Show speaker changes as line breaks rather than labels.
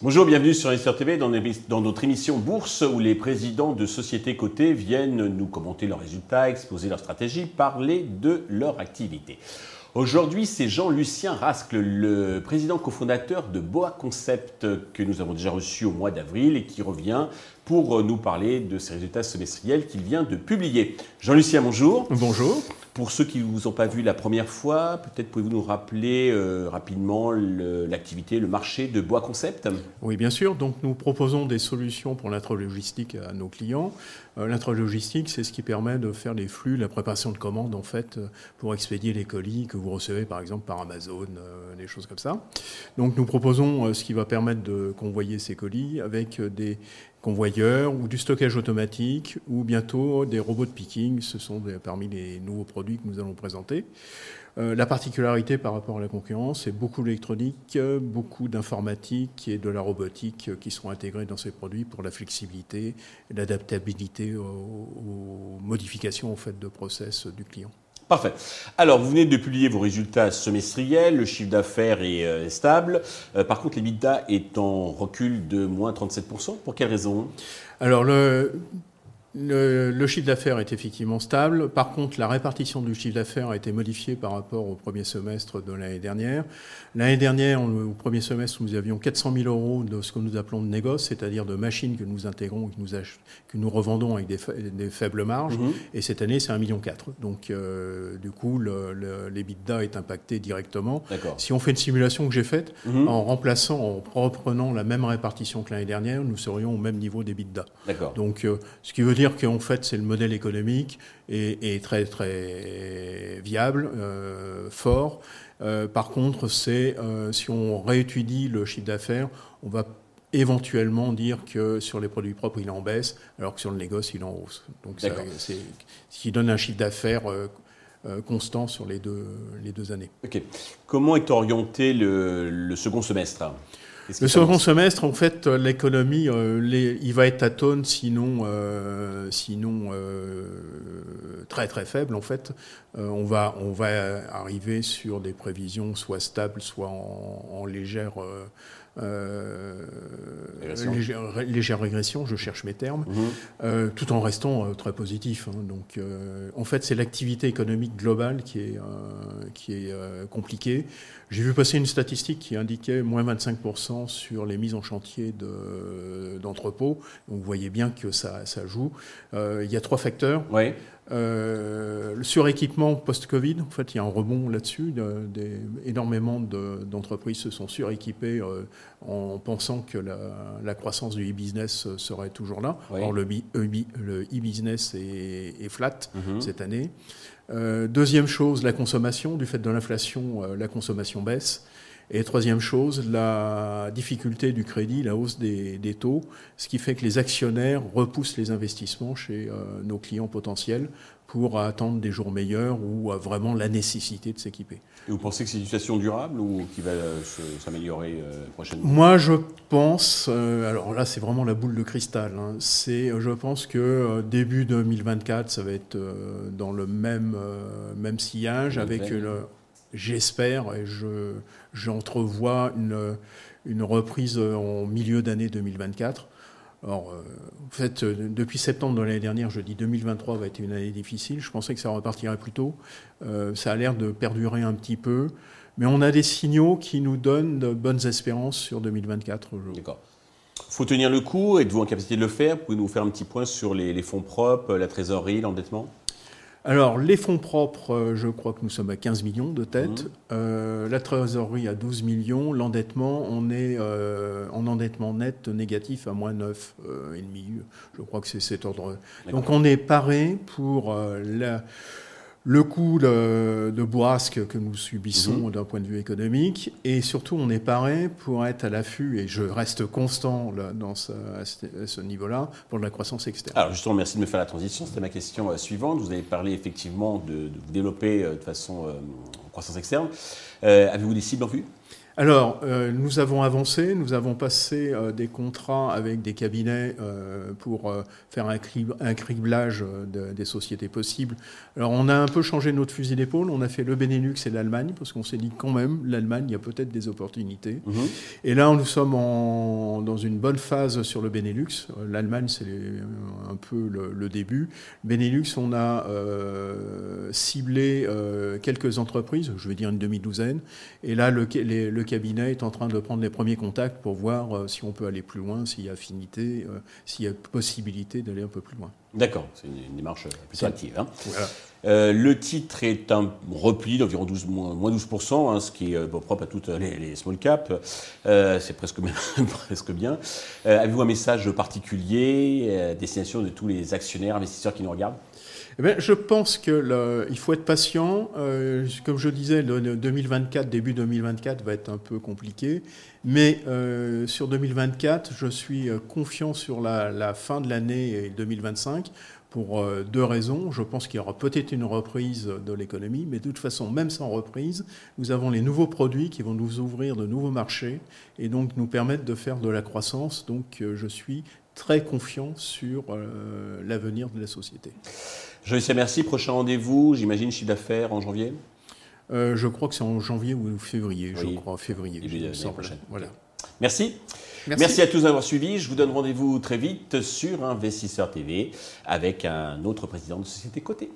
Bonjour, bienvenue sur Investor TV dans, dans notre émission Bourse où les présidents de sociétés cotées viennent nous commenter leurs résultats, exposer leurs stratégies, parler de leur activité. Aujourd'hui, c'est Jean-Lucien Rascle, le président cofondateur de Boa Concept que nous avons déjà reçu au mois d'avril et qui revient pour nous parler de ses résultats semestriels qu'il vient de publier. Jean-Lucien, bonjour.
Bonjour.
Pour ceux qui ne vous ont pas vu la première fois, peut-être pouvez-vous nous rappeler euh, rapidement l'activité, le, marché de Bois Concept?
Oui, bien sûr. Donc, nous proposons des solutions pour l'intralogistique à nos clients. Euh, c'est ce qui permet de faire les flux, la préparation de commandes, en fait, euh, pour expédier les colis que vous recevez, par exemple, par Amazon, des choses comme ça. Donc, nous proposons ce qui va permettre de convoyer ces colis avec des convoyeurs ou du stockage automatique ou bientôt des robots de picking. Ce sont parmi les nouveaux produits que nous allons présenter. Euh, la particularité par rapport à la concurrence, c'est beaucoup d'électronique, beaucoup d'informatique et de la robotique qui sont intégrés dans ces produits pour la flexibilité et l'adaptabilité aux, modifications de process du client.
Parfait. Alors, vous venez de publier vos résultats semestriels, le chiffre d'affaires est euh, stable. Euh, par contre, l'EBITDA est en recul de moins 37%. Pour quelle raison?
Alors, le, le, chiffre d'affaires est effectivement stable. Par contre, la répartition du chiffre d'affaires a été modifiée par rapport au premier semestre de l'année dernière. L'année dernière, au premier semestre, nous avions 400 000 euros de ce que nous appelons de négoce, c'est-à-dire de machines que nous intégrons, que nous, que nous revendons avec des, faibles marges. Mhm. Et cette année, c'est 1,4 million. Donc, euh, du coup, l'EBITDA est impacté directement. Si on fait une simulation que j'ai faite, mhm. en remplaçant, en reprenant la même répartition que l'année dernière, nous serions au même niveau d'EBITDA. Donc, euh, ce qui veut dire qu'en fait, c'est le modèle économique est, très très viable, euh, fort. Euh, par contre, c'est euh, si on réétudie le chiffre d'affaires, on va éventuellement dire que sur les produits propres, il en baisse, alors que sur le négoce, il en hausse. Donc, c'est ce qui donne un chiffre d'affaires constant sur les deux, les deux années.
Comment est orienté le second semestre?
Le second semestre, en fait, l'économie, euh, il va être atone, sinon, euh, sinon euh, très très faible. En fait, on va on va arriver sur des prévisions soit stables, soit en, légère légère, régression, je cherche mes termes, mhm. tout en restant très positif. Hein. Donc, en fait, c'est l'activité économique globale qui est, qui est compliquée. J'ai vu passer une statistique qui indiquait moins 25% sur les mises en chantier d'entrepôts. Donc vous voyez bien que ça, ça joue. Euh, il y a trois facteurs.
Oui.
Euh, le suréquipement post-Covid, en fait, il y a un rebond là-dessus. énormément d'entreprises se sont suréquipées euh, en pensant que la, croissance du e-business serait toujours là. Or, le e-business est, flat mhm. cette année. Euh, deuxième chose, la consommation. Du fait de l'inflation, euh, la consommation baisse. Et troisième chose, la difficulté du crédit, la hausse des, taux, ce qui fait que les actionnaires repoussent les investissements chez euh, nos clients potentiels pour attendre des jours meilleurs ou vraiment la nécessité de s'équiper.
Et vous pensez que c'est une situation durable ou qui va s'améliorer prochainement?
Moi, je pense, alors là, c'est vraiment la boule de cristal. Hein, c'est, je pense que début 2024, ça va être dans le même, même sillage avec le j'espère et je, j'entrevois une, une reprise en milieu d'année 2024. Alors, euh, fait, depuis septembre de l'année dernière, je dis 2023 va être une année difficile. Je pensais que ça repartirait plus tôt. Euh, ça a l'air de perdurer un petit peu. Mais on a des signaux qui nous donnent de bonnes espérances sur 2024.
D'accord. Il faut tenir le coup. Êtes-vous en capacité de le faire? Pouvez-vous nous faire un petit point sur les fonds propres, la trésorerie, l'endettement?
Alors, les fonds propres, euh, je crois que nous sommes à 15 millions de têtes. Mmh. Euh, la trésorerie à 12 millions. L'endettement, on est euh, en endettement net négatif à moins 9,5. je crois que c'est cet ordre. Donc, on est paré pour la le coût de, boisque que nous subissons mhm. d'un point de vue économique, et surtout on est paré pour être à l'affût, et je reste constant dans ce, à ce, niveau-là, pour de la croissance externe.
Alors justement, merci de me faire la transition, c'était ma question euh, suivante. Vous avez parlé effectivement de, développer euh, de façon euh, croissance externe. Avez-vous des cibles en vue?
Alors, euh, nous avons avancé, nous avons passé euh, des contrats avec des cabinets euh, pour faire un, criblage des sociétés possibles. Alors, on a un peu changé notre fusil d'épaule, on a fait le Benelux et l'Allemagne, parce qu'on s'est dit quand même, l'Allemagne, il y a peut-être des opportunités. Mhm. Et là, nous sommes dans une bonne phase sur le Benelux. L'Allemagne, c'est un peu le, début. Benelux, on a ciblé quelques entreprises, je vais dire une demi-douzaine, et là, le, le cabinet est en train de prendre les premiers contacts pour voir euh, si on peut aller plus loin, s'il y a affinité, euh, s'il y a possibilité d'aller un peu plus loin.
D'accord, c'est une, démarche plutôt active. Hein. Euh, le titre est un repli d'environ 12, moins 12%, hein, ce qui est propre à toutes les, small caps. c'est presque, presque bien. Avez-vous un message particulier à destination de tous les actionnaires, investisseurs qui nous regardent?
Eh je pense qu'il faut être patient. Euh, comme je disais, le, 2024, début 2024 va être un peu compliqué. Mais euh, sur 2024, je suis euh, confiant sur la, fin de l'année 2025 pour deux raisons. Je pense qu'il y aura peut-être une reprise de l'économie, mais de toute façon, même sans reprise, nous avons les nouveaux produits qui vont nous ouvrir de nouveaux marchés et donc nous permettre de faire de la croissance. Donc je suis très confiant sur l'avenir de la société.
Je merci. Prochain rendez-vous, j'imagine, chiffre d'affaires en janvier?
Euh, Je crois que c'est en janvier ou février. Je crois février.
prochaine. Voilà. Merci. Merci. À tous d'avoir suivi. Je vous donne rendez-vous très vite sur Investisseur TV avec un autre président de société cotée.